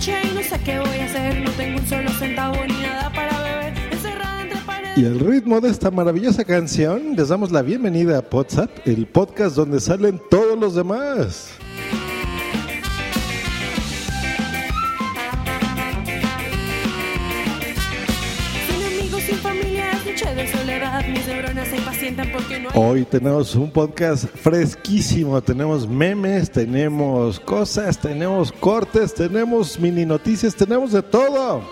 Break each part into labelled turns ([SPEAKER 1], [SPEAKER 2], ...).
[SPEAKER 1] ¿Qué voy a hacer? No tengo un solo centavo ni nada para beber.
[SPEAKER 2] Y al ritmo de esta maravillosa canción, les damos la bienvenida a WhatsApp, el podcast donde salen todos los demás.
[SPEAKER 1] Porque no hay.
[SPEAKER 2] Hoy tenemos un podcast fresquísimo, tenemos memes, tenemos cosas, tenemos cortes, tenemos mini noticias, tenemos de todo.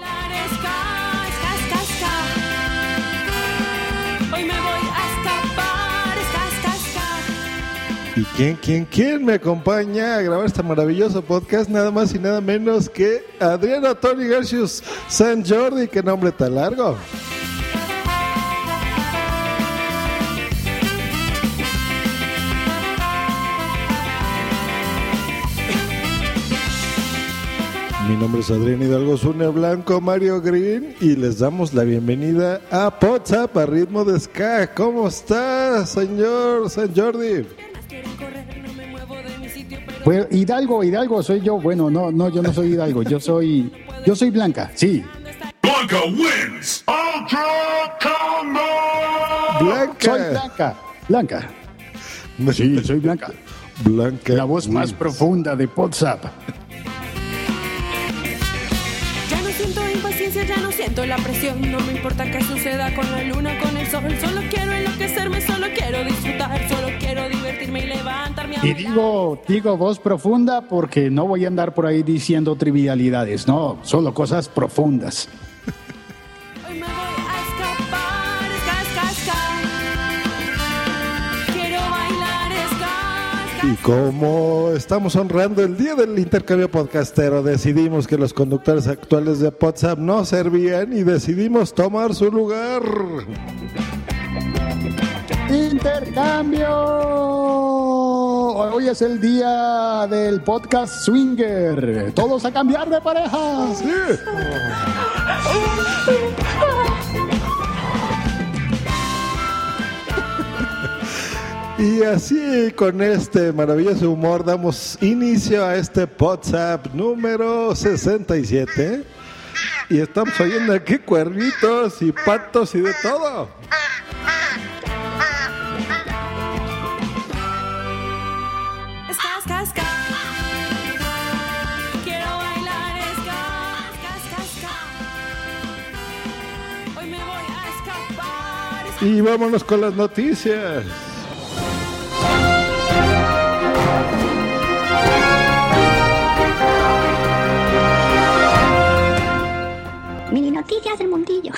[SPEAKER 2] ¿Y quién, quién, quién me acompaña a grabar este maravilloso podcast? Nada más y nada menos que Adriano Tony Garcius San Jordi, qué nombre tan largo. Mi nombre es Adrián Hidalgo Zune Blanco, Mario Green, y les damos la bienvenida a WhatsApp a ritmo de ska. ¿Cómo está, señor San Jordi?
[SPEAKER 1] Piernas quieren correr, no me muevo de mi sitio, pero
[SPEAKER 3] Bueno, Hidalgo, Hidalgo soy yo. Bueno, no, no, yo no soy Hidalgo. Yo soy, yo soy Blanca. Sí.
[SPEAKER 4] Blanca wins. Ultra Combo.
[SPEAKER 2] Blanca.
[SPEAKER 3] Soy Blanca. Blanca. Sí, soy Blanca.
[SPEAKER 2] Blanca.
[SPEAKER 3] La voz más profunda de WhatsApp.
[SPEAKER 1] Ya no siento la presión. No me importa qué suceda con la luna con el sol. Solo quiero enloquecerme, solo quiero disfrutar. Solo quiero divertirme y levantarme a
[SPEAKER 3] Y digo, digo voz profunda porque no voy a andar por ahí diciendo trivialidades, no, solo cosas profundas.
[SPEAKER 2] Y como estamos honrando el día del intercambio podcastero, decidimos que los conductores actuales de WhatsApp no servían y decidimos tomar su lugar.
[SPEAKER 3] Intercambio. Hoy es el día del podcast Swinger. Todos a cambiar de pareja.
[SPEAKER 2] Y así, con este maravilloso humor, damos inicio a este WhatsApp número 67. Y estamos oyendo aquí cuernitos y patos y de todo. Y vámonos con las noticias.
[SPEAKER 5] Noticias del mundillo.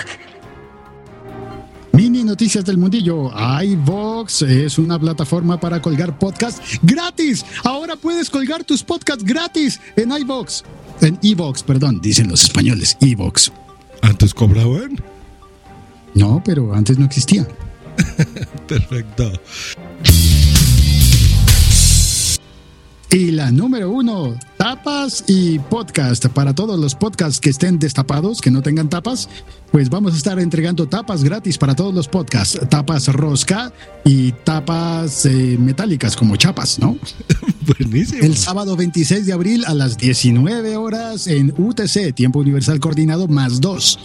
[SPEAKER 3] Mini Noticias del Mundillo. iVox es una plataforma para colgar podcasts gratis. Ahora puedes colgar tus podcasts gratis en iVox. En iVox, perdón, dicen los españoles, iVox.
[SPEAKER 2] ¿Antes cobraban?
[SPEAKER 3] No, pero antes no existía.
[SPEAKER 2] Perfecto.
[SPEAKER 3] Y la número uno, tapas y podcast. Para todos los podcasts que estén destapados, que no tengan tapas, pues vamos a estar entregando tapas gratis para todos los podcasts. Tapas rosca y tapas eh, metálicas como chapas, ¿no?
[SPEAKER 2] Buenísimo.
[SPEAKER 3] El sábado 26 de abril a las 19 horas en UTC, Tiempo Universal Coordinado más 2,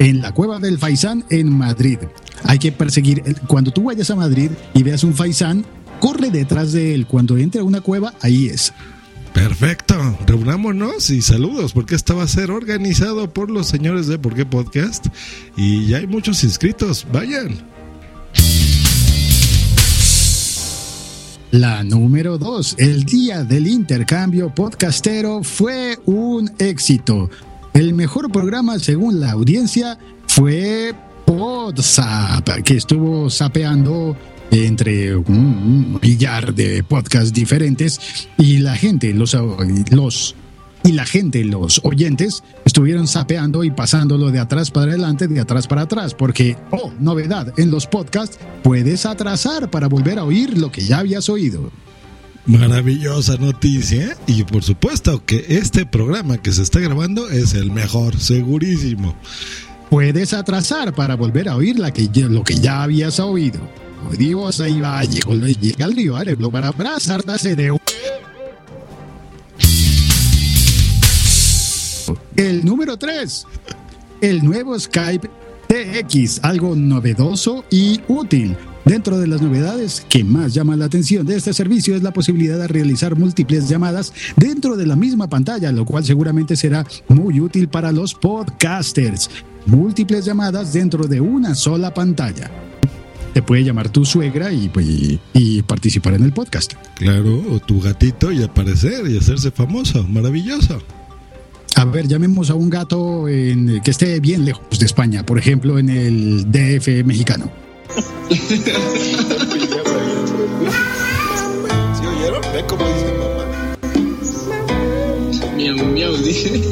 [SPEAKER 3] en la Cueva del Faisán en Madrid. Hay que perseguir, cuando tú vayas a Madrid y veas un Faisán, corre detrás de él. Cuando entre a una cueva, ahí es.
[SPEAKER 2] Perfecto, reunámonos y saludos, porque esto va a ser organizado por los señores de Por qué Podcast y ya hay muchos inscritos, vayan.
[SPEAKER 3] La número 2, el día del intercambio podcastero fue un éxito. El mejor programa según la audiencia fue PodSap, que estuvo sapeando entre un, millar de podcasts diferentes y la gente, los, los y la gente, los oyentes, estuvieron sapeando y pasándolo de atrás para adelante, de atrás para atrás, porque, oh, novedad, en los podcasts puedes atrasar para volver a oír lo que ya habías oído.
[SPEAKER 2] Maravillosa noticia y por supuesto que este programa que se está grabando es el mejor, segurísimo.
[SPEAKER 3] Puedes atrasar para volver a oír la que, lo que ya habías oído. Dios, ahí va, llegó, llega el río Areblo para abrazarse de El número 3. El nuevo Skype TX, algo novedoso y útil. Dentro de las novedades que más llama la atención de este servicio es la posibilidad de realizar múltiples llamadas dentro de la misma pantalla, lo cual seguramente será muy útil para los podcasters. Múltiples llamadas dentro de una sola pantalla. Te puede llamar tu suegra y, pues, y- y participar en el podcast.
[SPEAKER 2] Claro, o tu gatito y aparecer y hacerse famoso, maravilloso.
[SPEAKER 3] A ver, llamemos a un gato en- que esté bien lejos de España, por ejemplo, en el DF mexicano.
[SPEAKER 2] ¿Sí oyeron? Ve cómo dice mamá.
[SPEAKER 6] Miau, miau, dije.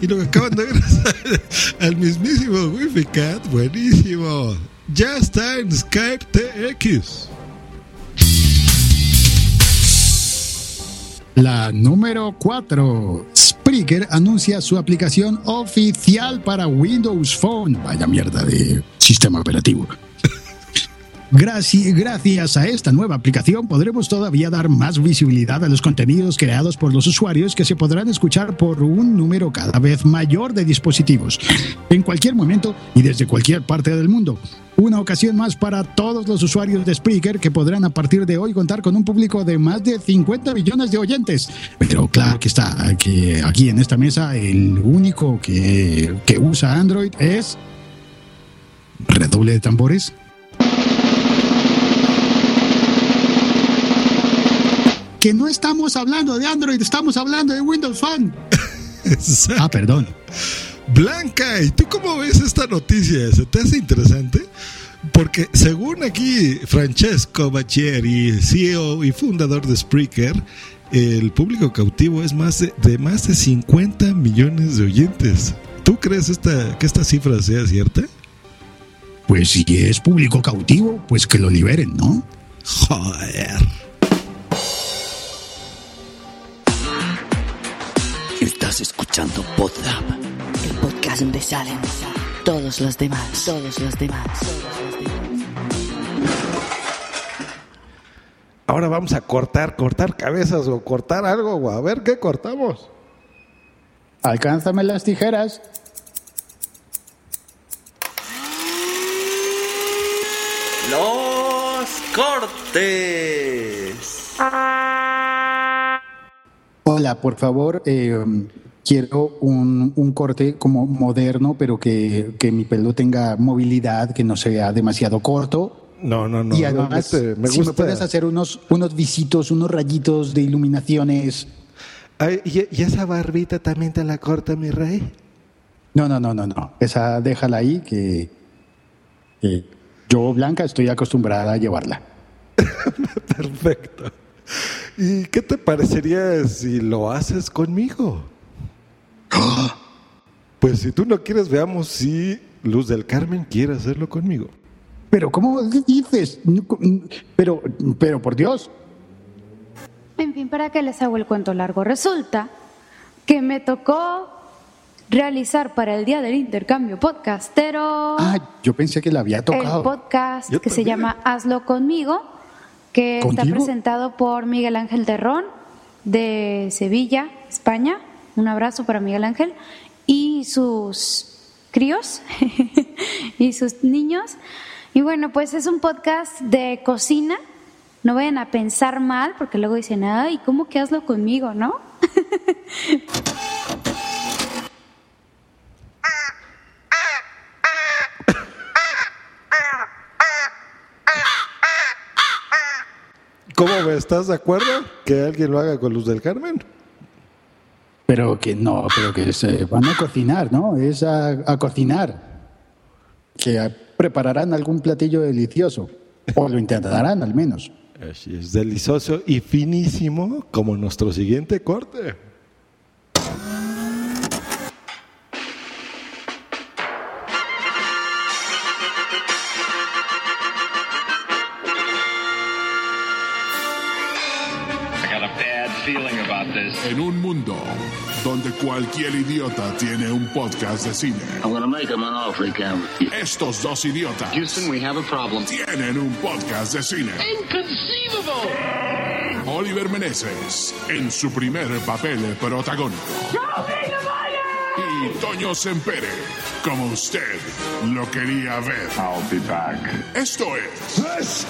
[SPEAKER 2] Y lo que acaban de ver al mismísimo Wifi Cat, buenísimo. Ya está en Skype TX.
[SPEAKER 3] La número 4. Spreaker anuncia su aplicación oficial para Windows Phone. Vaya mierda de sistema operativo. Graci- Gracias a esta nueva aplicación podremos todavía dar más visibilidad a los contenidos creados por los usuarios que se podrán escuchar por un número cada vez mayor de dispositivos, en cualquier momento y desde cualquier parte del mundo. Una ocasión más para todos los usuarios de Spreaker que podrán a partir de hoy contar con un público de más de 50 millones de oyentes. Pero claro que está, que aquí en esta mesa el único que, que usa Android es... Redoble de tambores. Que no estamos hablando de Android, estamos hablando de Windows Phone. Ah, perdón.
[SPEAKER 2] Blanca, ¿y tú cómo ves esta noticia? ¿Se te hace interesante? Porque según aquí Francesco Bacchieri, CEO y fundador de Spreaker, el público cautivo es más de, de más de 50 millones de oyentes. ¿Tú crees esta, que esta cifra sea cierta?
[SPEAKER 3] Pues si es público cautivo, pues que lo liberen, ¿no?
[SPEAKER 2] Joder.
[SPEAKER 7] Estás escuchando Podzap,
[SPEAKER 8] El podcast donde salen todos los demás, todos los demás.
[SPEAKER 2] Ahora vamos a cortar, cortar cabezas o cortar algo. o A ver qué cortamos.
[SPEAKER 3] Alcánzame las tijeras.
[SPEAKER 9] Los cortes.
[SPEAKER 3] Hola, por favor, eh, quiero un, un corte como moderno, pero que, que mi pelo tenga movilidad, que no sea demasiado corto.
[SPEAKER 2] No, no, no.
[SPEAKER 3] y además,
[SPEAKER 2] me
[SPEAKER 3] si me
[SPEAKER 2] gusta.
[SPEAKER 3] puedes hacer unos, unos visitos, unos rayitos de iluminaciones.
[SPEAKER 2] Ay, ¿y, y esa barbita también te la corta, mi rey?
[SPEAKER 3] No, no, no, no, no. Esa déjala ahí, que, que yo, Blanca, estoy acostumbrada a llevarla.
[SPEAKER 2] Perfecto. ¿Y qué te parecería si lo haces conmigo? Pues si tú no quieres, veamos si Luz del Carmen quiere hacerlo conmigo.
[SPEAKER 3] Pero, ¿cómo dices? Pero, pero, por Dios.
[SPEAKER 6] En fin, ¿para qué les hago el cuento largo? Resulta que me tocó realizar para el día del intercambio podcastero.
[SPEAKER 3] Ah, yo pensé que la había tocado.
[SPEAKER 6] El podcast que se llama Hazlo conmigo, que está presentado por Miguel Ángel Terrón de Sevilla, España. Un abrazo para Miguel Ángel y sus críos y sus niños. Y bueno, pues es un podcast de cocina. No vayan a pensar mal porque luego dicen, ay, ¿cómo que hazlo conmigo, no?
[SPEAKER 2] ¿Cómo? ¿Estás de acuerdo que alguien lo haga con Luz del Carmen?
[SPEAKER 3] Pero que no, pero que se van a cocinar, ¿no? Es a, cocinar. Que prepararán algún platillo delicioso. O lo intentarán al menos.
[SPEAKER 2] Así es, delicioso y finísimo como nuestro siguiente corte.
[SPEAKER 4] En un mundo donde cualquier idiota tiene un podcast de cine. Estos dos idiotas tienen un podcast de cine. Oliver Meneses en su primer papel protagónico. Y Toño Sempere, como usted lo quería ver. Esto es.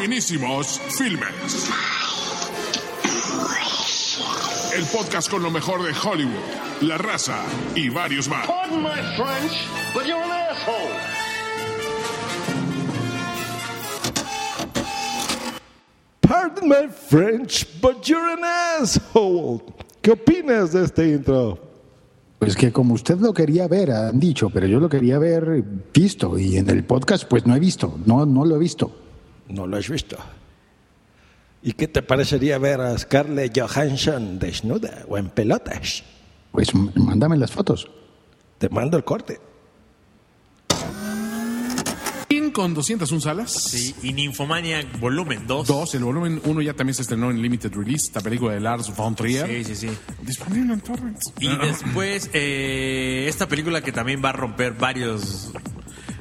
[SPEAKER 4] Finísimos Filmes. El podcast con lo mejor de Hollywood, La Raza y varios más.
[SPEAKER 9] Pardon my French, but you're an asshole.
[SPEAKER 2] Pardon my French, but you're an asshole. ¿Qué opinas de este intro?
[SPEAKER 3] Pues que como usted lo quería ver, han dicho, pero yo lo quería ver visto y en el podcast pues no he visto, no, no lo he visto.
[SPEAKER 2] No lo has visto. ¿Y qué te parecería ver a Scarlett Johansson desnuda o en pelotas?
[SPEAKER 3] Pues mándame las fotos.
[SPEAKER 2] Te mando el corte.
[SPEAKER 10] con 201 salas.
[SPEAKER 11] Sí, y Nymphomania volumen 2.
[SPEAKER 10] 2, el volumen 1 ya también se estronó en Limited Release, esta película de Lars von Trier.
[SPEAKER 11] Sí, sí, sí.
[SPEAKER 10] Disponible en torrents.
[SPEAKER 11] Y después, eh, esta película que también va a romper varios...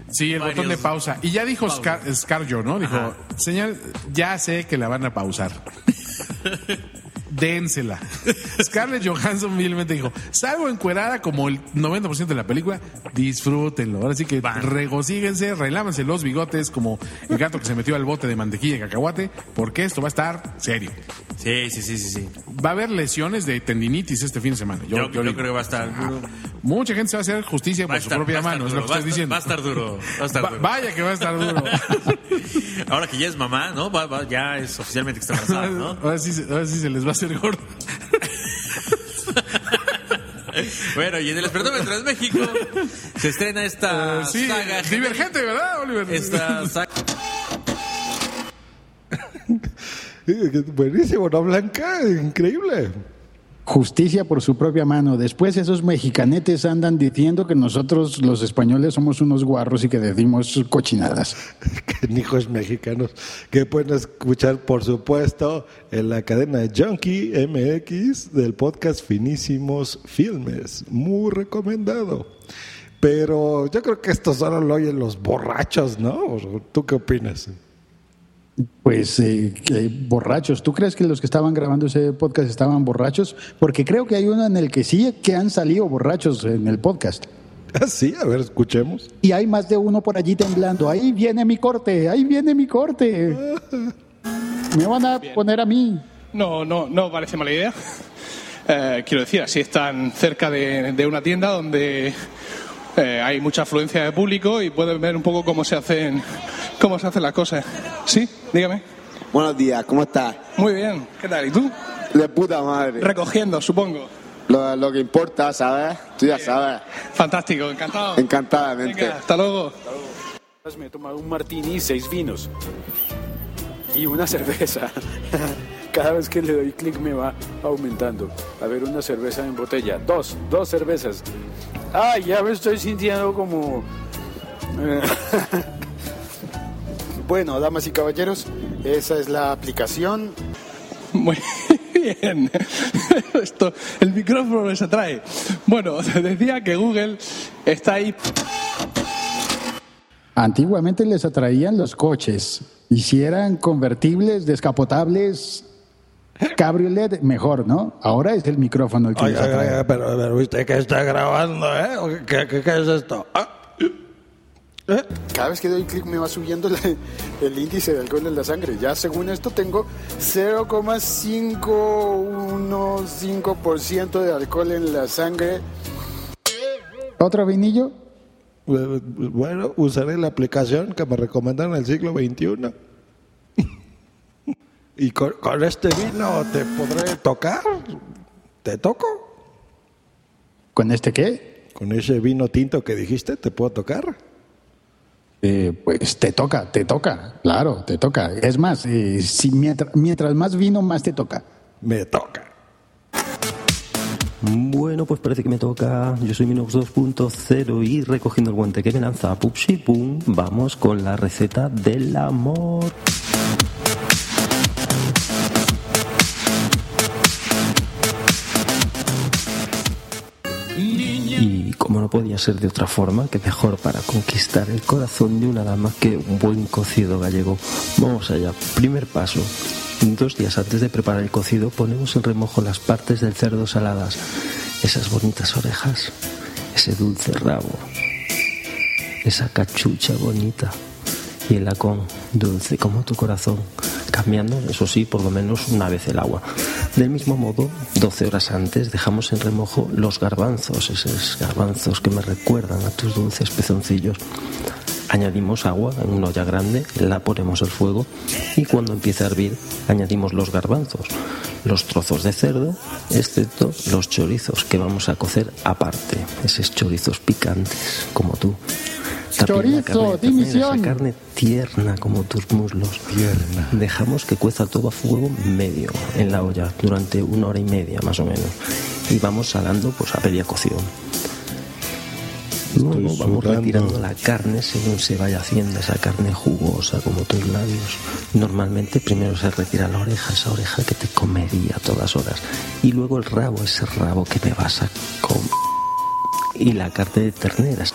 [SPEAKER 10] Sí, el botón de pausa. Y ya dijo Scar, Scarjo, ¿no? Dijo, señal, ya sé que la van a pausar. dénsela. Scarlett Johansson humildemente dijo, salgo encuerada como el 90% de la película, disfrútenlo. Ahora sí que regocíguense, relámense los bigotes como el gato que se metió al bote de mantequilla y cacahuate, porque esto va a estar serio.
[SPEAKER 11] Sí, sí, sí, sí, sí.
[SPEAKER 10] Va a haber lesiones de tendinitis este fin de semana.
[SPEAKER 11] Yo, creo que va a estar duro.
[SPEAKER 10] Mucha gente se va a hacer justicia por su propia mano, es lo que estoy diciendo.
[SPEAKER 11] Va a estar duro. Va a estar duro.
[SPEAKER 10] vaya que va a estar duro.
[SPEAKER 11] Ahora que ya es mamá, ¿no? ya es oficialmente que está embarazada, ¿no?
[SPEAKER 10] Ahora sí, ahora sí se les va a hacer gordo.
[SPEAKER 11] bueno, y en el Espertómetro de México se estrena esta
[SPEAKER 10] uh, sí,
[SPEAKER 11] saga.
[SPEAKER 10] Divergente, ¿verdad, Oliver?
[SPEAKER 11] Esta saga.
[SPEAKER 2] Buenísimo, ¿no, Blanca? Increíble.
[SPEAKER 3] Justicia por su propia mano. Después esos mexicanetes andan diciendo que nosotros los españoles somos unos guarros y que decimos cochinadas.
[SPEAKER 2] que hijos mexicanos que pueden escuchar, por supuesto, en la cadena de Junkie MX del podcast Finísimos Filmes. Muy recomendado. Pero yo creo que esto solo lo oyen los borrachos, ¿no? ¿Tú qué opinas?
[SPEAKER 3] Pues eh, borrachos. ¿Tú crees que los que estaban grabando ese podcast estaban borrachos? Porque creo que hay uno en el que sí que han salido borrachos en el podcast.
[SPEAKER 2] Ah, sí, a ver, escuchemos.
[SPEAKER 3] Y hay más de uno por allí temblando. Ahí viene mi corte, ahí viene mi corte. Me van a poner a mí.
[SPEAKER 12] No, no, no parece mala idea. Eh, quiero decir, así están cerca de una tienda donde eh, hay mucha afluencia de público y pueden ver un poco cómo se hacen cómo se hacen las cosas. Sí, dígame.
[SPEAKER 13] Buenos días, ¿cómo estás?
[SPEAKER 12] Muy bien, ¿qué tal? ¿Y tú?
[SPEAKER 13] De puta madre.
[SPEAKER 12] Recogiendo, supongo.
[SPEAKER 13] Lo, que importa, ¿sabes? Tú ya sabes.
[SPEAKER 12] Fantástico, encantado.
[SPEAKER 13] Encantadamente.
[SPEAKER 12] hasta luego.
[SPEAKER 14] Me he tomado un martini y seis vinos. Y una cerveza. Cada vez que le doy clic me va aumentando. A ver, una cerveza en botella. Dos, dos cervezas. Ay, ya me estoy sintiendo como Eh, bueno, damas y caballeros, esa es la aplicación.
[SPEAKER 12] Muy bien. Esto, el micrófono les atrae. Bueno, decía que Google está ahí.
[SPEAKER 3] Antiguamente les atraían los coches. Y si eran convertibles, descapotables, cabriolet, mejor, ¿no? Ahora es el micrófono el que les atrae.
[SPEAKER 2] oye, pero, pero usted que está grabando, ¿eh? ¿O ¿Qué, qué, qué es esto? Ah,
[SPEAKER 14] Cada vez que doy clic me va subiendo el, el índice de alcohol en la sangre. Ya según esto tengo 0,515% de alcohol en la sangre.
[SPEAKER 3] ¿Otro vinillo?
[SPEAKER 2] Eh, Bueno, usaré la aplicación que me recomendaron en el siglo XXI. y con, con este vino te podré tocar. ¿Te toco?
[SPEAKER 3] ¿Con este qué?
[SPEAKER 2] Con ese vino tinto que dijiste, ¿te puedo tocar?
[SPEAKER 3] Eh, pues te toca, te toca, claro, te toca. Es más, eh, si mientras, mientras más vino, más te toca.
[SPEAKER 2] Me toca.
[SPEAKER 15] Bueno, pues parece que me toca. Yo soy Minox 2.0 y recogiendo el guante que me lanza Pupsi Pum, vamos con la receta del amor. Como no podía ser de otra forma, que mejor para conquistar el corazón de una dama que un buen cocido gallego. Vamos allá. Primer paso. Dos días antes de preparar el cocido ponemos en remojo las partes del cerdo saladas, esas bonitas orejas, ese dulce rabo, esa cachucha bonita y el lacón dulce como tu corazón, cambiando, eso sí, por lo menos una vez el agua. Del mismo modo, 12 horas antes dejamos en remojo los garbanzos, esos garbanzos que me recuerdan a tus dulces pezoncillos. Añadimos agua en una olla grande, la ponemos al fuego y cuando empiece a hervir añadimos los garbanzos, los trozos de cerdo, excepto los chorizos que vamos a cocer aparte, esos chorizos picantes como tú.
[SPEAKER 3] Chorizo, dimisión.
[SPEAKER 15] esa carne tierna como tus muslos.
[SPEAKER 2] Tierna.
[SPEAKER 15] Dejamos que cueza todo a fuego medio en la olla durante una hora y media más o menos. Y vamos salando pues a media cocción. Luego
[SPEAKER 2] Estoy
[SPEAKER 15] vamos
[SPEAKER 2] sudando.
[SPEAKER 15] retirando la carne según se vaya haciendo esa carne jugosa como tus labios. Normalmente primero se retira la oreja, esa oreja que te comería a todas horas. Y luego el rabo, ese rabo que me vas a comer. Y la carne de ternera.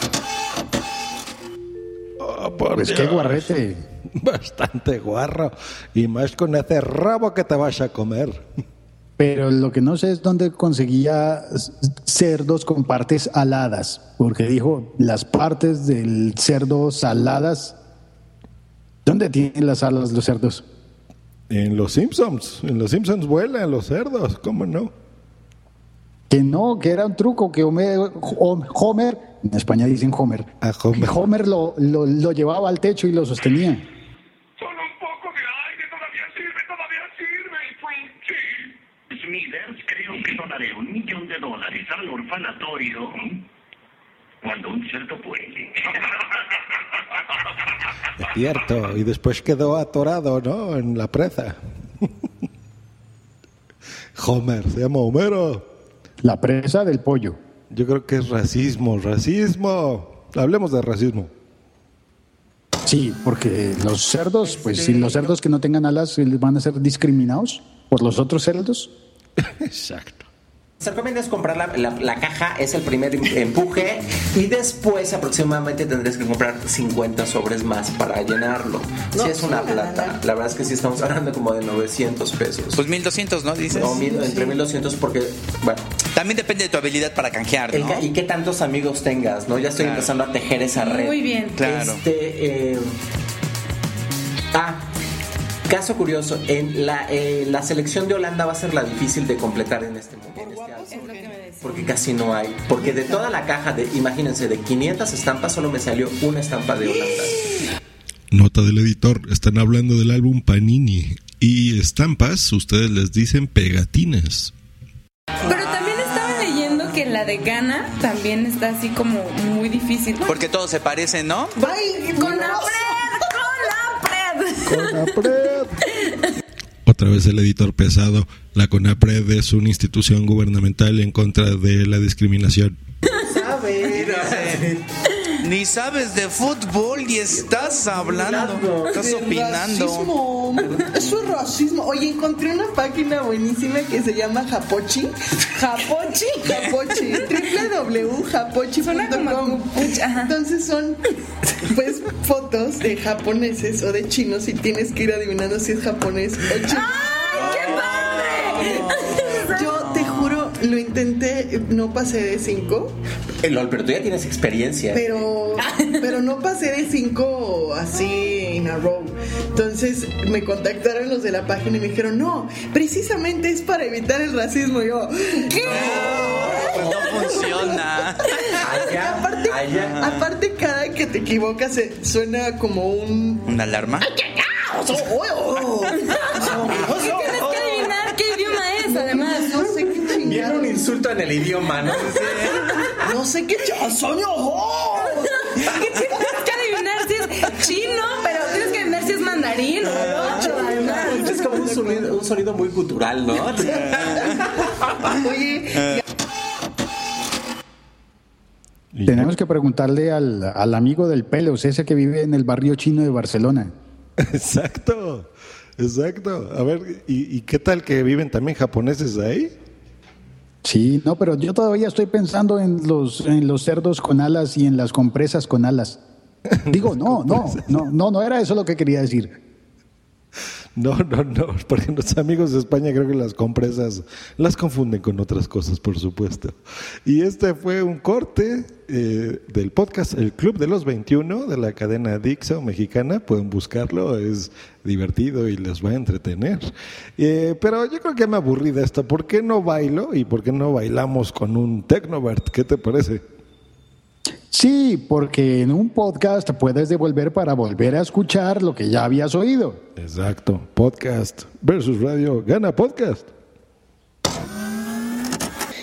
[SPEAKER 2] Por
[SPEAKER 3] Pues qué
[SPEAKER 2] Dios.
[SPEAKER 3] guarrete.
[SPEAKER 2] Bastante guarro. Y más con ese rabo que te vas a comer.
[SPEAKER 3] Pero lo que no sé es dónde conseguía cerdos con partes aladas, porque dijo las partes del cerdo saladas. ¿Dónde tienen las alas los cerdos?
[SPEAKER 2] En los Simpsons. En los Simpsons vuelan los cerdos. ¿Cómo no?
[SPEAKER 3] Que no, que era un truco que Homer, Hom- Homer en España dicen Homer, que Homer lo, lo- lo llevaba al techo y lo sostenía.
[SPEAKER 16] Smithers, creo que donaré un millón de dólares al orfanatorio cuando un cerdo vuele.
[SPEAKER 2] Es cierto. Y después quedó atorado, ¿no? En la presa. Homer, se llama Homero.
[SPEAKER 3] La presa del pollo.
[SPEAKER 2] Yo creo que es racismo, racismo. Hablemos de racismo.
[SPEAKER 3] Sí, porque los cerdos, pues si los cerdos que no tengan alas van a ser discriminados por los otros cerdos.
[SPEAKER 2] Exacto.
[SPEAKER 17] Se recomienda es comprar la, la- la caja, es el primer em- empuje y después aproximadamente tendrías que comprar 50 sobres más para llenarlo.
[SPEAKER 18] No,
[SPEAKER 17] si es una
[SPEAKER 18] sí, la
[SPEAKER 17] plata, la verdad es que sí estamos hablando como de 900 pesos.
[SPEAKER 18] Pues 1200, ¿no? Dices.
[SPEAKER 17] No, mil- entre 1200 porque, bueno.
[SPEAKER 18] También depende de tu habilidad para canjear, ¿no?
[SPEAKER 17] y qué tantos amigos tengas, ¿no? Ya estoy
[SPEAKER 18] Claro.
[SPEAKER 17] empezando a tejer esa red.
[SPEAKER 18] Muy bien. Claro.
[SPEAKER 17] Este, eh, ah, caso curioso, en la, eh, la selección de Holanda va a ser la difícil de completar en este momento. Porque casi no hay. Porque de toda la caja, de, imagínense, de 500 estampas solo me salió una estampa de Holanda.
[SPEAKER 19] Nota del editor, están hablando del álbum Panini. Y estampas, ustedes les dicen pegatinas.
[SPEAKER 20] Pero también estaba leyendo que la de Ghana también está así como muy difícil.
[SPEAKER 18] Porque todos se parecen, ¿no?
[SPEAKER 20] ¡Ay, con la pred! ¡Con la pred!
[SPEAKER 19] Otra vez el editor pesado. La CONAPRED es una institución gubernamental en contra de la discriminación.
[SPEAKER 18] Ni sabes de fútbol y estás hablando, estás opinando.
[SPEAKER 21] Racismo. Eso es racismo. Oye, encontré una página buenísima que se llama Japochi.
[SPEAKER 20] Japochi.
[SPEAKER 21] Japochi. www.japochi.com. Entonces son pues fotos de japoneses o de chinos y tienes que ir adivinando si es japonés o chino. Yo te juro, lo intenté, no pasé de 5,
[SPEAKER 17] Eh, LOL, pero tú ya tienes experiencia.
[SPEAKER 21] pero, pero no pasé de 5 así in a row. Entonces me contactaron los de la página y me dijeron, no, precisamente es para evitar el racismo. Y yo, ¿qué?
[SPEAKER 18] Pues no funciona.
[SPEAKER 21] aparte, aparte, cada que te equivocas eh, suena como un...
[SPEAKER 18] ¿Una alarma?
[SPEAKER 21] Oh, oh, oh.
[SPEAKER 17] en el idioma, ¿no?
[SPEAKER 21] No sé qué chazoño.
[SPEAKER 20] Y tienes que adivinar si es chino, pero tienes que adivinar si es mandarín o otro, además.
[SPEAKER 17] Es como un sonido, un sonido muy cultural, ¿no?
[SPEAKER 21] Oye,
[SPEAKER 3] Tenemos que preguntarle al, al amigo del Pelos, ese que vive en el barrio chino de Barcelona.
[SPEAKER 2] Exacto, exacto. A ver, ¿y, y qué tal que viven también japoneses ahí?
[SPEAKER 3] Sí, no, pero yo todavía estoy pensando en los, en los cerdos con alas y en las compresas con alas. Digo, no, no, no, no, no era eso lo que quería decir.
[SPEAKER 2] No, no, no, porque los amigos de España creo que las compresas las confunden con otras cosas, por supuesto. Y este fue un corte eh, del podcast El Club de los 21 de la cadena Dixo mexicana. Pueden buscarlo, es divertido y les va a entretener. Eh, pero yo creo que me aburrí de esto. ¿Por qué no bailo y por qué no bailamos con un Tecnovert? ¿Qué te parece?
[SPEAKER 3] Sí, porque en un podcast puedes devolver para volver a escuchar lo que ya habías oído.
[SPEAKER 2] Exacto, podcast versus radio, gana podcast.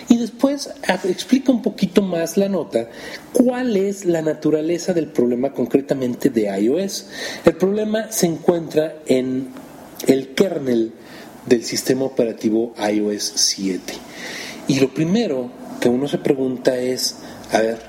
[SPEAKER 22] Y después explica un poquito más la nota cuál es la naturaleza del problema concretamente de iOS. El problema se encuentra en el kernel del sistema operativo iOS 7. Y lo primero que uno se pregunta es, a ver,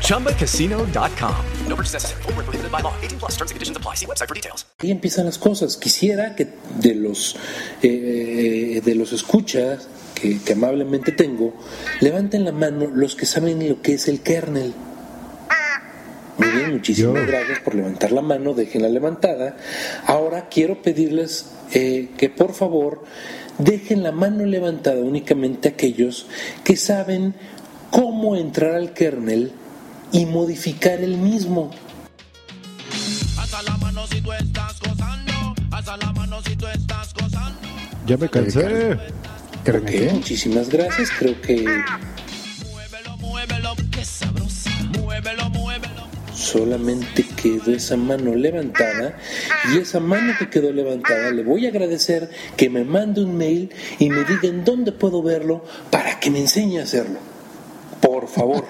[SPEAKER 23] ChumbaCasino.com. No purchase necessary. Prohibited by law. 18 plus terms and conditions apply. See website for details.
[SPEAKER 22] Ahí empiezan las cosas. Quisiera que de los eh, de los escuchas que, que amablemente tengo, levanten la mano los que saben lo que es el kernel. Muy bien, muchísimas gracias por levantar la mano, déjenla levantada. Ahora quiero pedirles eh, que por favor dejen la mano levantada únicamente aquellos que saben cómo entrar al kernel y modificar el mismo.
[SPEAKER 2] Ya me cansé.
[SPEAKER 22] Ok, muchísimas gracias. Creo que solamente quedó esa mano levantada y esa mano que quedó levantada le voy a agradecer que me mande un mail y me diga en dónde puedo verlo para que me enseñe a hacerlo. Por favor.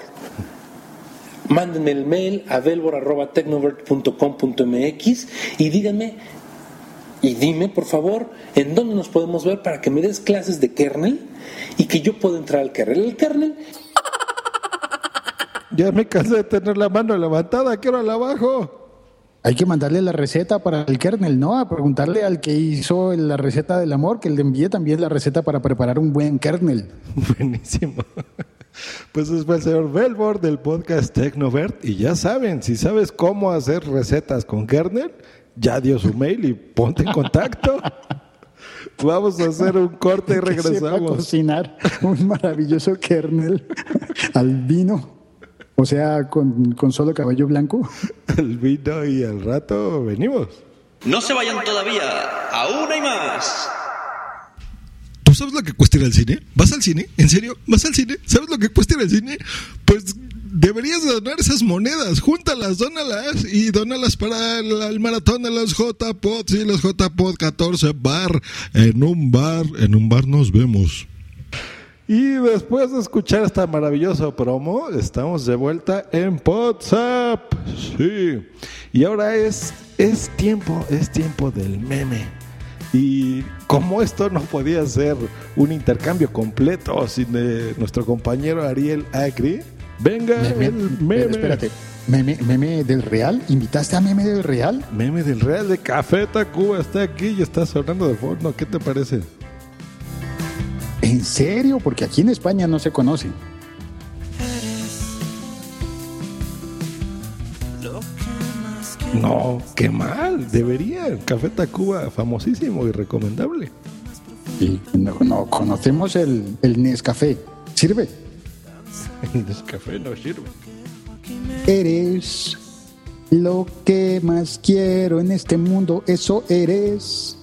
[SPEAKER 22] Mándenme el mail a velvor.tecnovert.com.mx y díganme y dime, por favor, en dónde nos podemos ver para que me des clases de kernel y que yo pueda entrar al kernel. El kernel
[SPEAKER 2] Ya me cansé de tener la mano levantada, quiero la abajo.
[SPEAKER 3] Hay que mandarle la receta para el kernel, ¿no? A preguntarle al que hizo la receta del amor que le envíe también la receta para preparar un buen kernel.
[SPEAKER 2] Buenísimo. Pues fue el señor Belbor del podcast Tecnovert. Y ya saben, si sabes cómo hacer recetas con kernel, ya dio su mail y ponte en contacto. Vamos a hacer un corte y
[SPEAKER 3] Que sepa
[SPEAKER 2] regresamos.
[SPEAKER 3] cocinar un maravilloso kernel al vino. O sea, con, con solo cabello blanco.
[SPEAKER 2] El vino y al rato venimos.
[SPEAKER 24] No se vayan todavía, aún hay más.
[SPEAKER 19] ¿Tú sabes lo que cuesta ir al cine? ¿Vas al cine? ¿En serio? ¿Vas al cine? ¿Sabes lo que cuesta ir al cine? Pues Deberías de donar esas monedas, júntalas, dónalas y dónalas para el, el maratón de los J-Pod, sí, los J-Pod 14 bar, en un bar, en un bar nos vemos.
[SPEAKER 2] Y después de escuchar esta maravillosa promo, estamos de vuelta en WhatsApp. Sí. Y ahora es, es tiempo, es tiempo del meme. Y como esto no podía ser un intercambio completo sin eh, nuestro compañero Ariel Acri, venga
[SPEAKER 3] Meme,
[SPEAKER 2] el meme.
[SPEAKER 3] espérate, meme, meme del Real, ¿invitaste a meme del Real?
[SPEAKER 2] Meme del Real de Café Tacuba está aquí y está sonando de fondo. ¿Qué te parece?
[SPEAKER 3] ¿En serio? Porque aquí en España no se conoce.
[SPEAKER 2] No, qué mal, debería. Café Tacuba, famosísimo y recomendable.
[SPEAKER 3] No conocemos el, el Nescafé. ¿Sirve?
[SPEAKER 2] El Nescafé no sirve.
[SPEAKER 3] Eres lo que más quiero en este mundo, eso eres.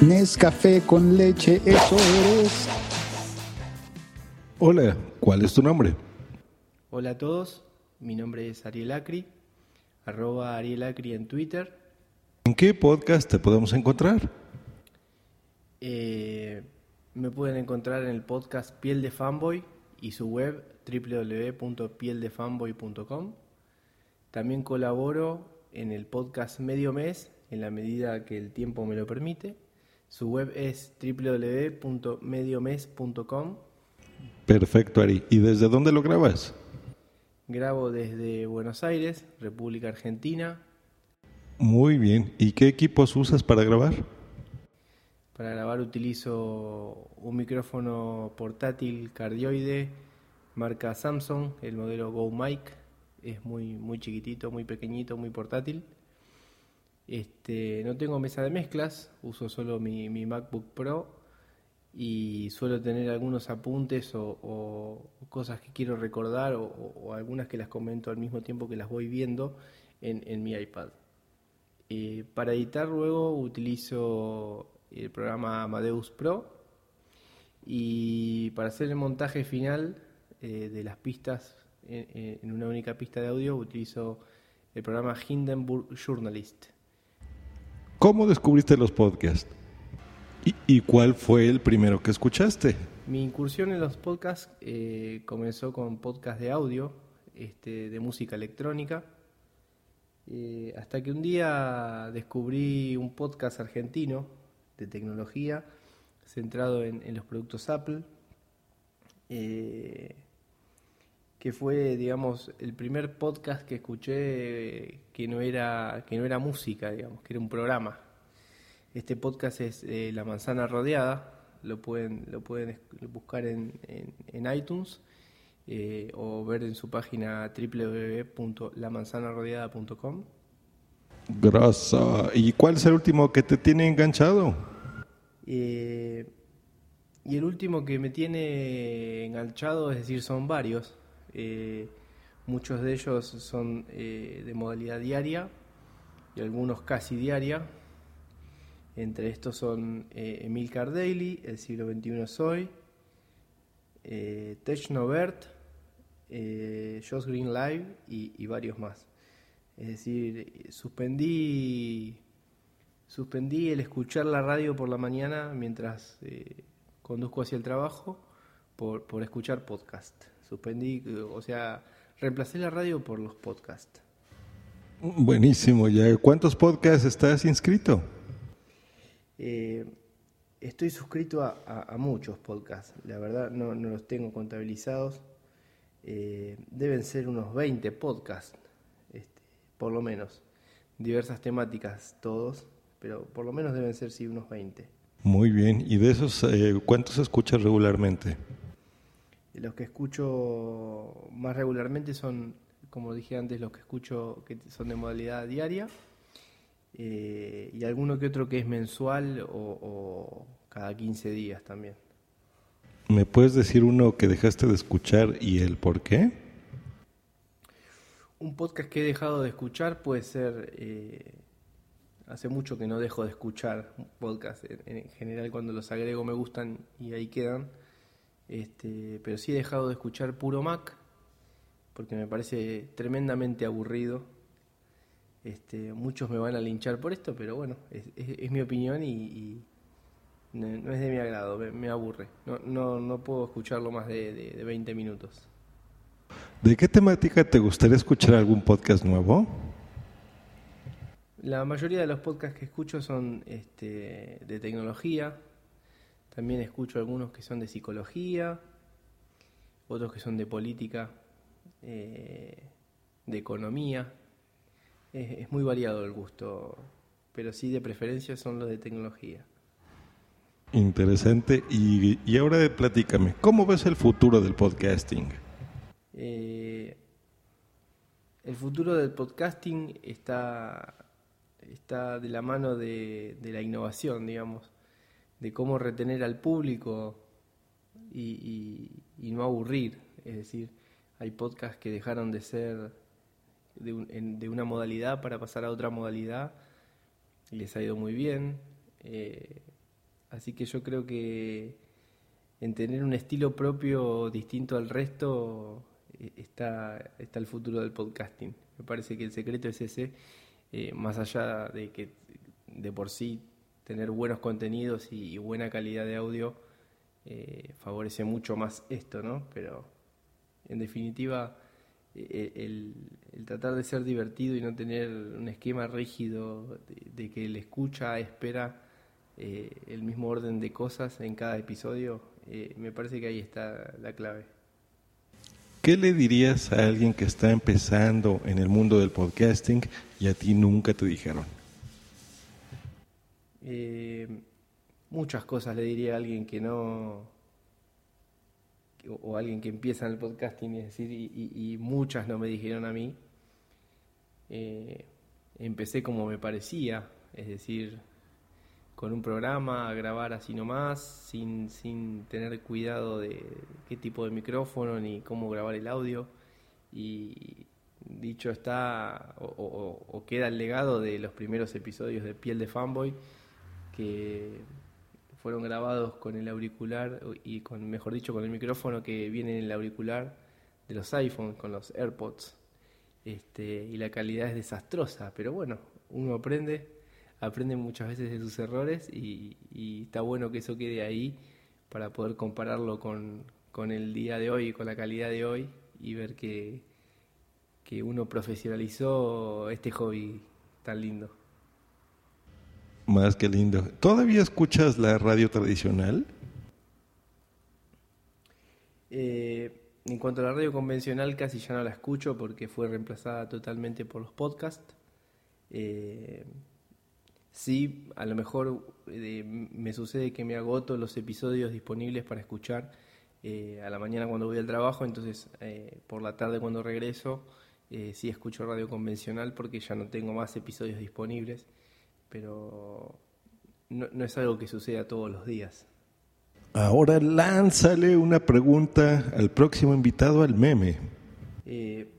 [SPEAKER 3] Nescafé con leche, eso eres.
[SPEAKER 2] Hola, ¿cuál es tu nombre?
[SPEAKER 25] Hola a todos, mi nombre es Ariel Acri, arroba Ariel Acri en Twitter.
[SPEAKER 2] ¿En qué podcast te podemos encontrar?
[SPEAKER 25] Eh, me pueden encontrar en el podcast Piel de Fanboy y su web www.pieldefanboy.com. También colaboro en el podcast Medio Mes en la medida que el tiempo me lo permite. Su web es www.mediomes.com.
[SPEAKER 2] Perfecto, Ari. ¿Y desde dónde lo grabas?
[SPEAKER 25] Grabo desde Buenos Aires, República Argentina.
[SPEAKER 2] Muy bien. ¿Y qué equipos usas para grabar?
[SPEAKER 25] Para grabar utilizo un micrófono portátil cardioide marca Samsung, el modelo Go Mic. Es muy, muy chiquitito, muy pequeñito, muy portátil. Este, no tengo mesa de mezclas, uso solo mi, mi MacBook Pro y suelo tener algunos apuntes o, cosas que quiero recordar o, algunas que las comento al mismo tiempo que las voy viendo en, en mi iPad. Eh, para editar luego utilizo el programa Amadeus Pro y para hacer el montaje final eh, de las pistas en, en una única pista de audio utilizo el programa Hindenburg Journalist.
[SPEAKER 2] ¿Cómo descubriste los podcasts? ¿Y, cuál fue el primero que escuchaste?
[SPEAKER 25] Mi incursión en los podcasts eh, comenzó con podcasts de audio, este, de música electrónica, eh, hasta que un día descubrí un podcast argentino de tecnología centrado en, en los productos Apple, eh, que fue, digamos, el primer podcast que escuché que no era, que no era música, digamos, que era un programa. Este podcast es eh, La Manzana Rodeada, lo pueden, lo pueden buscar en, en, en iTunes eh, o ver en su página www.lamanzanarodeada.com.
[SPEAKER 2] Grasa. ¿Y cuál es el último que te tiene enganchado?
[SPEAKER 25] Eh, y el último que me tiene enganchado, es decir, son varios. Eh, muchos de ellos son eh, de modalidad diaria y algunos casi diaria. Entre estos son eh, Emilcar Daily, El siglo XXI es hoy, eh, Josh Green Live y, y varios más. Es decir, suspendí, suspendí el escuchar la radio por la mañana mientras eh, conduzco hacia el trabajo por, por escuchar podcast. Suspendí, o sea, reemplacé la radio por los podcasts.
[SPEAKER 2] Buenísimo. ¿Ya cuántos podcasts estás inscrito?
[SPEAKER 25] Eh, estoy suscrito a, a- a muchos podcasts, la verdad no, no los tengo contabilizados. Eh, deben ser unos 20 podcasts, este, por lo menos. Diversas temáticas todos, pero por lo menos deben ser sí unos 20.
[SPEAKER 2] Muy bien. ¿Y de esos eh, cuántos escuchas regularmente?
[SPEAKER 25] Los que escucho más regularmente son, como dije antes, los que escucho que son de modalidad diaria eh, y alguno que otro que es mensual o, o cada 15 días también.
[SPEAKER 2] ¿Me puedes decir uno que dejaste de escuchar y el por qué?
[SPEAKER 25] Un podcast que he dejado de escuchar puede ser, eh, hace mucho que no dejo de escuchar un podcast, en, en general cuando los agrego me gustan y ahí quedan. Este, pero sí he dejado de escuchar puro Mac porque me parece tremendamente aburrido. Este, muchos me van a linchar por esto, pero bueno, es, es- es mi opinión y, y no, no es de mi agrado, me, me aburre. No, no, no puedo escucharlo más de, de- de 20 minutos.
[SPEAKER 2] ¿De qué temática te gustaría escuchar algún podcast nuevo?
[SPEAKER 25] La mayoría de los podcasts que escucho son este, de tecnología. También escucho algunos que son de psicología, otros que son de política, eh, de economía. Es, es muy variado el gusto, pero sí de preferencia son los de tecnología.
[SPEAKER 2] Interesante. Y, y ahora platícame, ¿cómo ves el futuro del podcasting?
[SPEAKER 25] Eh, el futuro del podcasting está, está de la mano de, de la innovación, digamos, de cómo retener al público y, y- y no aburrir. Es decir, hay podcasts que dejaron de ser de, un- en- de una modalidad para pasar a otra modalidad y les ha ido muy bien. Eh, así que yo creo que en tener un estilo propio distinto al resto eh, está, está el futuro del podcasting. Me parece que el secreto es ese, eh, más allá de que de por sí tener buenos contenidos y, buena calidad de audio favorece mucho más esto, ¿no? Pero en definitiva, el, el tratar de ser divertido y no tener un esquema rígido de, de que el escucha espera eh, el mismo orden de cosas en cada episodio, eh, me parece que ahí está la clave.
[SPEAKER 2] ¿Qué le dirías a alguien que está empezando en el mundo del podcasting y a ti nunca te dijeron?
[SPEAKER 25] Eh, muchas cosas le diría a alguien que no o, alguien que empieza en el podcasting es decir y muchas no me dijeron a mí Eh, empecé como me parecía es decir con un programa a grabar así nomás sin, sin tener cuidado de qué tipo de micrófono ni cómo grabar el audio. Y dicho está o, o- o queda el legado de los primeros episodios de Piel de Fanboy que fueron grabados con el auricular y con mejor dicho con el micrófono que viene en el auricular de los iPhones con los AirPods este, y la calidad es desastrosa pero bueno uno aprende aprende muchas veces de sus errores y, y está bueno que eso quede ahí para poder compararlo con, con el día de hoy, con la calidad de hoy y ver que, que uno profesionalizó este hobby tan lindo.
[SPEAKER 2] Más que lindo. ¿Todavía escuchas la radio tradicional?
[SPEAKER 25] Eh, en cuanto a la radio convencional, casi ya no la escucho porque fue reemplazada totalmente por los podcasts. Eh, sí, a lo mejor eh, me sucede que me agoto los episodios disponibles para escuchar eh, a la mañana cuando voy al trabajo, entonces eh, por la tarde cuando regreso eh, sí escucho radio convencional porque ya no tengo más episodios disponibles, pero no, no es algo que suceda todos los días.
[SPEAKER 2] Ahora lánzale una pregunta al próximo invitado al meme.
[SPEAKER 25] Eh,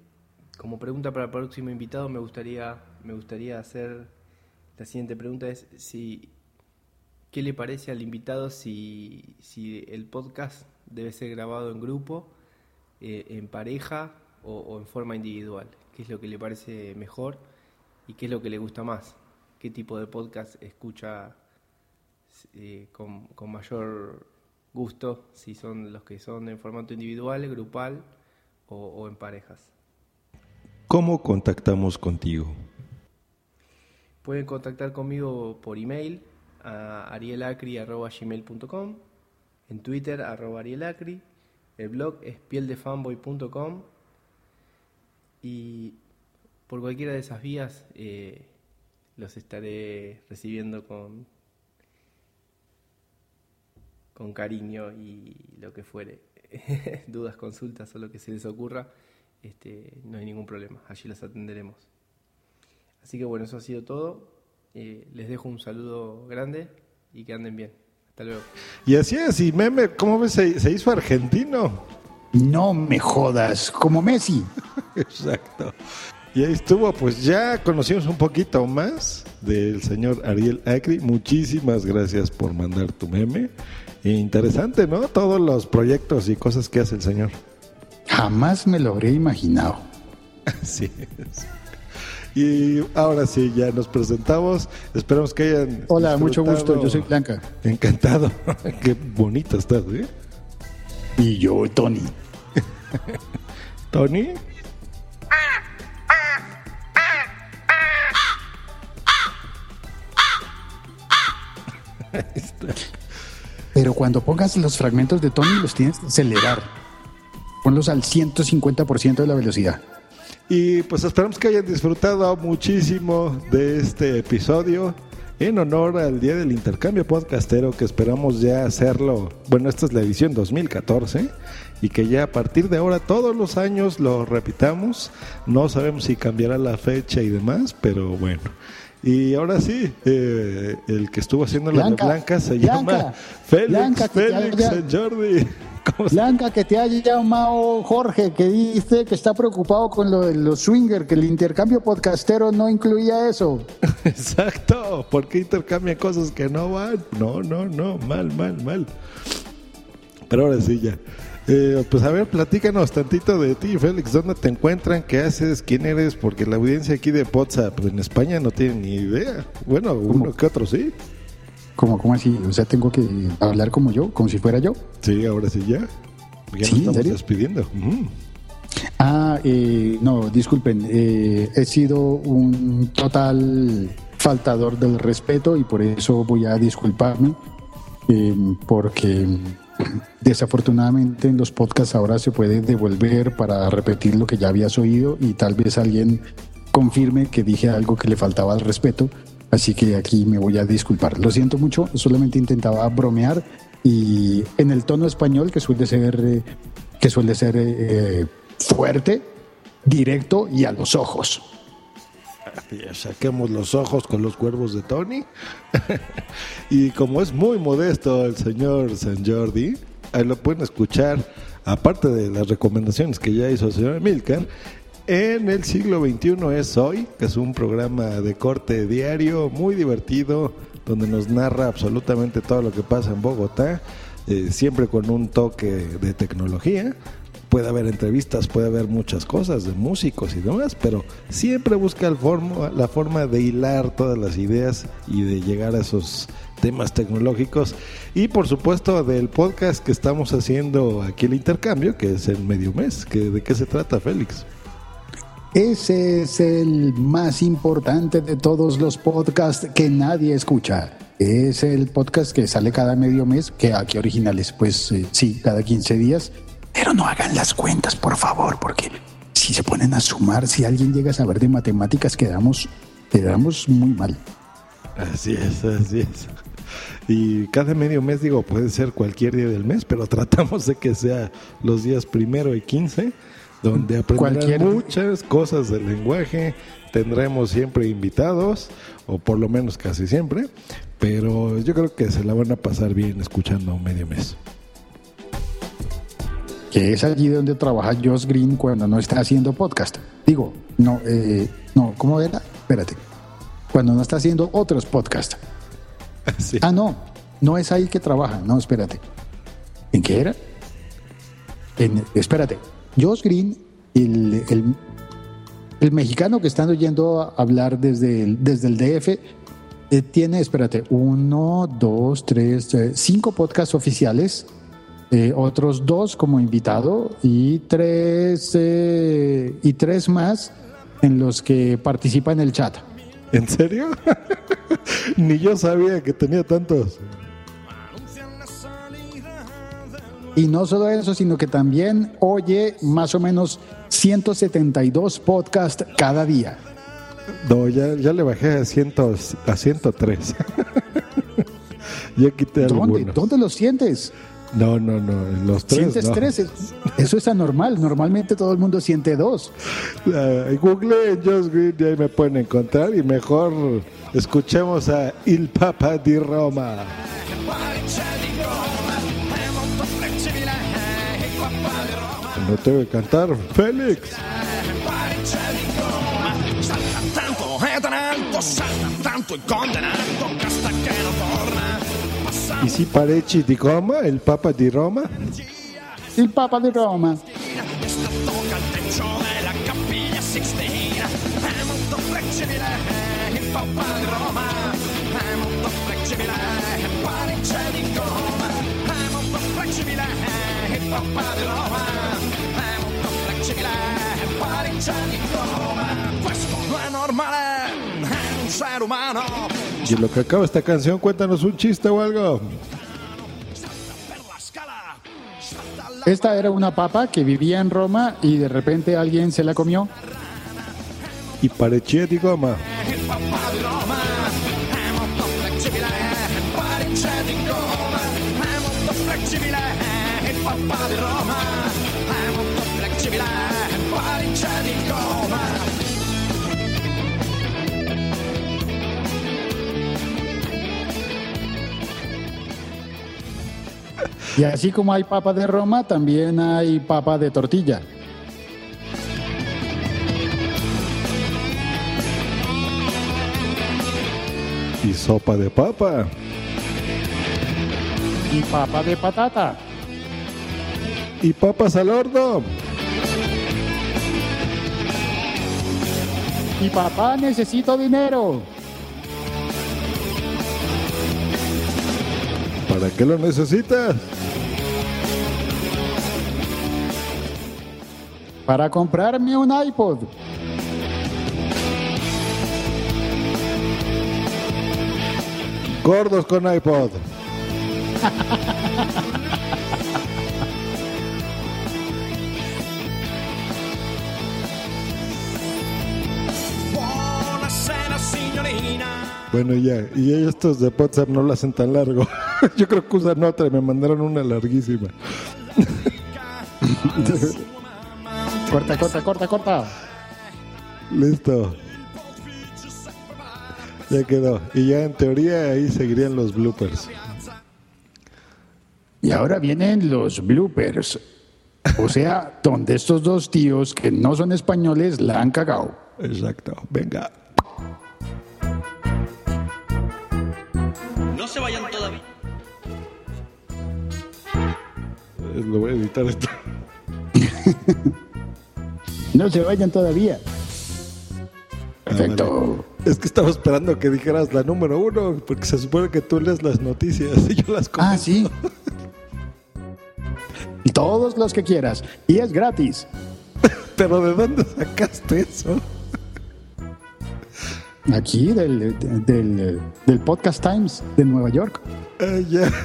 [SPEAKER 25] como pregunta para el próximo invitado me gustaría me gustaría hacer la siguiente pregunta es si qué le parece al invitado si, si el podcast debe ser grabado en grupo, eh, en pareja o, o en forma individual. ¿Qué es lo que le parece mejor y qué es lo que le gusta más? ¿Qué tipo de podcast escucha eh, con, con mayor gusto? Si son los que son en formato individual, grupal o, o en parejas.
[SPEAKER 2] ¿Cómo contactamos contigo?
[SPEAKER 25] Pueden contactar conmigo por email a arielacri.gmail.com, en Twitter arroba arielacri, el blog es pieldefanboy.com y por cualquiera de esas vías eh, los estaré recibiendo con, con cariño y lo que fuere. Dudas, consultas o lo que se les ocurra, este, no hay ningún problema, allí los atenderemos. Así que bueno, eso ha sido todo. Eh, les dejo un saludo grande y que anden bien. Hasta luego.
[SPEAKER 2] Y así es, y meme, ¿cómo ves? Se, se hizo argentino.
[SPEAKER 3] No me jodas, como Messi.
[SPEAKER 2] Exacto. Y ahí estuvo, pues ya conocimos un poquito más del señor Ariel Acri. Muchísimas gracias por mandar tu meme. interesante, ¿no? Todos los proyectos y cosas que hace el señor.
[SPEAKER 3] Jamás me lo habría imaginado.
[SPEAKER 2] Así es. Y ahora sí, ya nos presentamos. Esperamos que hayan.
[SPEAKER 3] Hola, mucho gusto. Yo soy Blanca.
[SPEAKER 2] Encantado. Qué bonita estás, ¿eh?
[SPEAKER 3] Y yo, Tony.
[SPEAKER 2] ¿Tony?
[SPEAKER 3] Pero cuando pongas los fragmentos de Tony, los tienes que acelerar. Ponlos al 150% de la velocidad.
[SPEAKER 2] Y pues esperamos que hayan disfrutado muchísimo de este episodio en honor al Día del Intercambio Podcastero que esperamos ya hacerlo. Bueno, esta es la edición 2014 y que ya a partir de ahora todos los años lo repitamos. No sabemos si cambiará la fecha y demás, pero bueno. Y ahora sí, eh, el que estuvo haciendo la de
[SPEAKER 3] Blanca,
[SPEAKER 2] Blanca se
[SPEAKER 3] Blanca,
[SPEAKER 2] llama Félix,
[SPEAKER 3] Blanca,
[SPEAKER 2] Félix
[SPEAKER 3] haya-
[SPEAKER 2] Jordi.
[SPEAKER 3] Blanca, que te haya llamado Jorge, que dice que está preocupado con lo de los swinger, que el intercambio podcastero no incluía eso.
[SPEAKER 2] Exacto, ¿por qué intercambian cosas que no van? No, no, no, mal, mal, mal. Pero ahora sí ya. Eh, pues a ver, platícanos tantito de ti, Félix. ¿Dónde te encuentran? ¿Qué haces? ¿Quién eres? Porque la audiencia aquí de WhatsApp en España no tiene ni idea. Bueno, uno que otro sí.
[SPEAKER 3] ¿Cómo, ¿Cómo así? O sea, tengo que hablar como yo, como si fuera yo.
[SPEAKER 2] Sí, ahora sí ya. Ya
[SPEAKER 3] Sí, ¿en
[SPEAKER 2] nos estamos despidiendo. Mm.
[SPEAKER 3] Ah, eh, no, disculpen, eh, he sido un total faltador del respeto y por eso voy a disculparme, eh, porque desafortunadamente en los podcasts ahora se puede devolver para repetir lo que ya habías oído y tal vez alguien confirme que dije algo que le faltaba al respeto, así que aquí me voy a disculpar. Lo siento mucho, solamente intentaba bromear y en el tono español que suele ser, eh, que suele ser eh, fuerte, directo y a los ojos.
[SPEAKER 2] Saquemos los ojos con los cuervos de Tony. y como es muy modesto el señor San Jordi, ahí lo pueden escuchar, aparte de las recomendaciones que ya hizo el señor Milcar, en el siglo XXI es hoy, que es un programa de corte diario muy divertido, donde nos narra absolutamente todo lo que pasa en Bogotá, eh, siempre con un toque de tecnología puede haber entrevistas, puede haber muchas cosas de músicos y demás, pero siempre busca el la forma de hilar todas las ideas y de llegar a esos temas tecnológicos. Y por supuesto del podcast que estamos haciendo aquí el intercambio, que es el medio mes. que ¿De qué se trata, Félix?
[SPEAKER 3] Ese es el más importante de todos los podcasts que nadie escucha. Es el podcast que sale cada medio mes, que aquí originales, pues eh, sí, cada 15 días. Pero no hagan las cuentas, por favor, porque si se ponen a sumar, si alguien llega a saber de matemáticas, quedamos, quedamos muy mal.
[SPEAKER 2] Así es, así es. Y cada medio mes, digo, puede ser cualquier día del mes, pero tratamos de que sea los días primero y quince, donde aprenderán
[SPEAKER 3] Cualquier-
[SPEAKER 2] muchas cosas del lenguaje. Tendremos siempre invitados, o por lo menos casi siempre, pero yo creo que se la van a pasar bien escuchando medio mes.
[SPEAKER 3] Que es allí donde trabaja Josh Green cuando no está haciendo podcast. Digo, no, eh, no, ¿cómo era? Espérate. Cuando no está haciendo otros podcasts. Ah, no, no es ahí que trabaja. No, espérate. ¿En qué era? En, espérate. Josh Green, el, el, el mexicano que están oyendo a hablar desde el, desde el DF, eh, tiene, espérate, uno, dos, tres, eh, cinco podcasts oficiales, eh, otros dos como invitado y tres, eh, y tres más en los que participa en el chat.
[SPEAKER 2] ¿En serio? Ni yo sabía que tenía tantos.
[SPEAKER 3] Y no solo eso, sino que también oye más o menos 172 podcasts cada día.
[SPEAKER 2] No, ya, ya le bajé a, ciento, a 103. ya quité
[SPEAKER 3] ¿Dónde,
[SPEAKER 2] algunos.
[SPEAKER 3] ¿Dónde los sientes?
[SPEAKER 2] No, no, no, en los tres.
[SPEAKER 3] ¿Sientes
[SPEAKER 2] no.
[SPEAKER 3] tres? Eso es anormal. Normalmente todo el mundo siente dos.
[SPEAKER 2] Google Just Green y ahí me pueden encontrar y mejor escuchemos a Il Papa di Roma. No tengo que cantar, Félix.
[SPEAKER 26] Salta tanto, salta tanto hasta.
[SPEAKER 2] I siparecci di Goma e
[SPEAKER 3] il Papa di Roma?
[SPEAKER 26] Il Papa di Roma. È normale, è un essere umano
[SPEAKER 2] Y en lo que acaba esta canción, cuéntanos un chiste o algo.
[SPEAKER 3] Esta era una papa que vivía en Roma y de repente alguien se la comió.
[SPEAKER 2] Y Parecci di Roma.
[SPEAKER 26] il Papa di Roma
[SPEAKER 3] Y así como hay papa de Roma, también hay papa de tortilla.
[SPEAKER 2] Y sopa de papa.
[SPEAKER 3] Y papa de patata.
[SPEAKER 2] Y papas al horno.
[SPEAKER 3] Y papá, necesito dinero.
[SPEAKER 2] ¿Para qué lo necesitas?
[SPEAKER 3] Para comprarme un iPod.
[SPEAKER 2] Gordos con iPod. Bueno, ya. Y estos de WhatsApp no lo hacen tan largo. Yo creo que usan otra y me mandaron una larguísima.
[SPEAKER 3] corta, corta, corta, corta.
[SPEAKER 2] Listo. Ya quedó. Y ya en teoría ahí seguirían los bloopers.
[SPEAKER 3] Y ahora vienen los bloopers. O sea, donde estos dos tíos que no son españoles la han cagado.
[SPEAKER 2] Exacto. Venga.
[SPEAKER 27] No se vayan todavía.
[SPEAKER 2] Eh, Lo voy a editar esto.
[SPEAKER 3] No se vayan todavía. Perfecto.
[SPEAKER 2] Ah. Es que estaba esperando que dijeras la número uno, porque se supone que tú lees las noticias y yo las comento.
[SPEAKER 3] Ah, sí. Todos los que quieras. Y es gratis.
[SPEAKER 2] Pero ¿de dónde sacaste eso?
[SPEAKER 3] Aquí, del, del, del Podcast Times de Nueva York.
[SPEAKER 2] Ah, ya.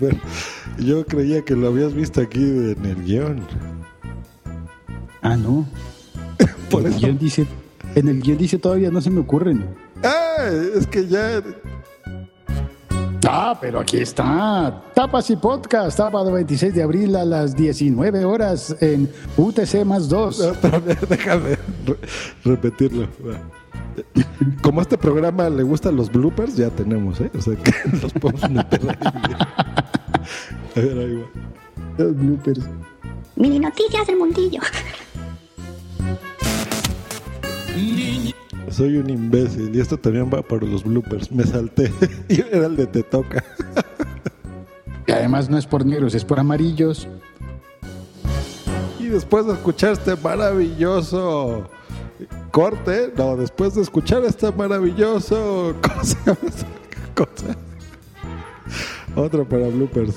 [SPEAKER 2] Bueno, yo creía que lo habías visto aquí en el guion.
[SPEAKER 3] Ah, no.
[SPEAKER 2] Por
[SPEAKER 3] en, el
[SPEAKER 2] eso.
[SPEAKER 3] guion dice, en el guion dice todavía no se me ocurren.
[SPEAKER 2] Ah, es que ya.
[SPEAKER 3] Ah, pero aquí está. Tapas y Podcast, sábado 26 de abril a las 19 horas en UTC más 2.
[SPEAKER 2] No, pero a ver, déjame re- repetirlo. Como a este programa le gustan los bloopers, ya tenemos, ¿eh? O sea que los podemos meter ahí. A ver, ahí va.
[SPEAKER 3] Los bloopers.
[SPEAKER 28] Mini noticias del mundillo.
[SPEAKER 2] Soy un imbécil y esto también va para los bloopers. Me salté y era el de Te Toca.
[SPEAKER 3] Y además no es por negros, es por amarillos.
[SPEAKER 2] Y después de escuchar este maravilloso corte, no, después de escuchar este maravilloso. ¿Cómo se llama esa cosa? Otro para bloopers.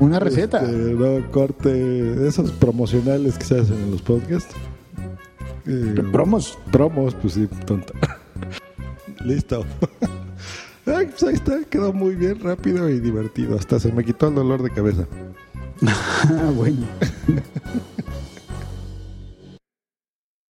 [SPEAKER 3] Una receta.
[SPEAKER 2] Este, no, corte, esos promocionales que se hacen en los podcasts. Eh,
[SPEAKER 3] ¿Promos?
[SPEAKER 2] Promos, pues sí, tonta. Listo. Ay, pues ahí está, quedó muy bien, rápido y divertido. Hasta se me quitó el dolor de cabeza.
[SPEAKER 3] Ah, bueno.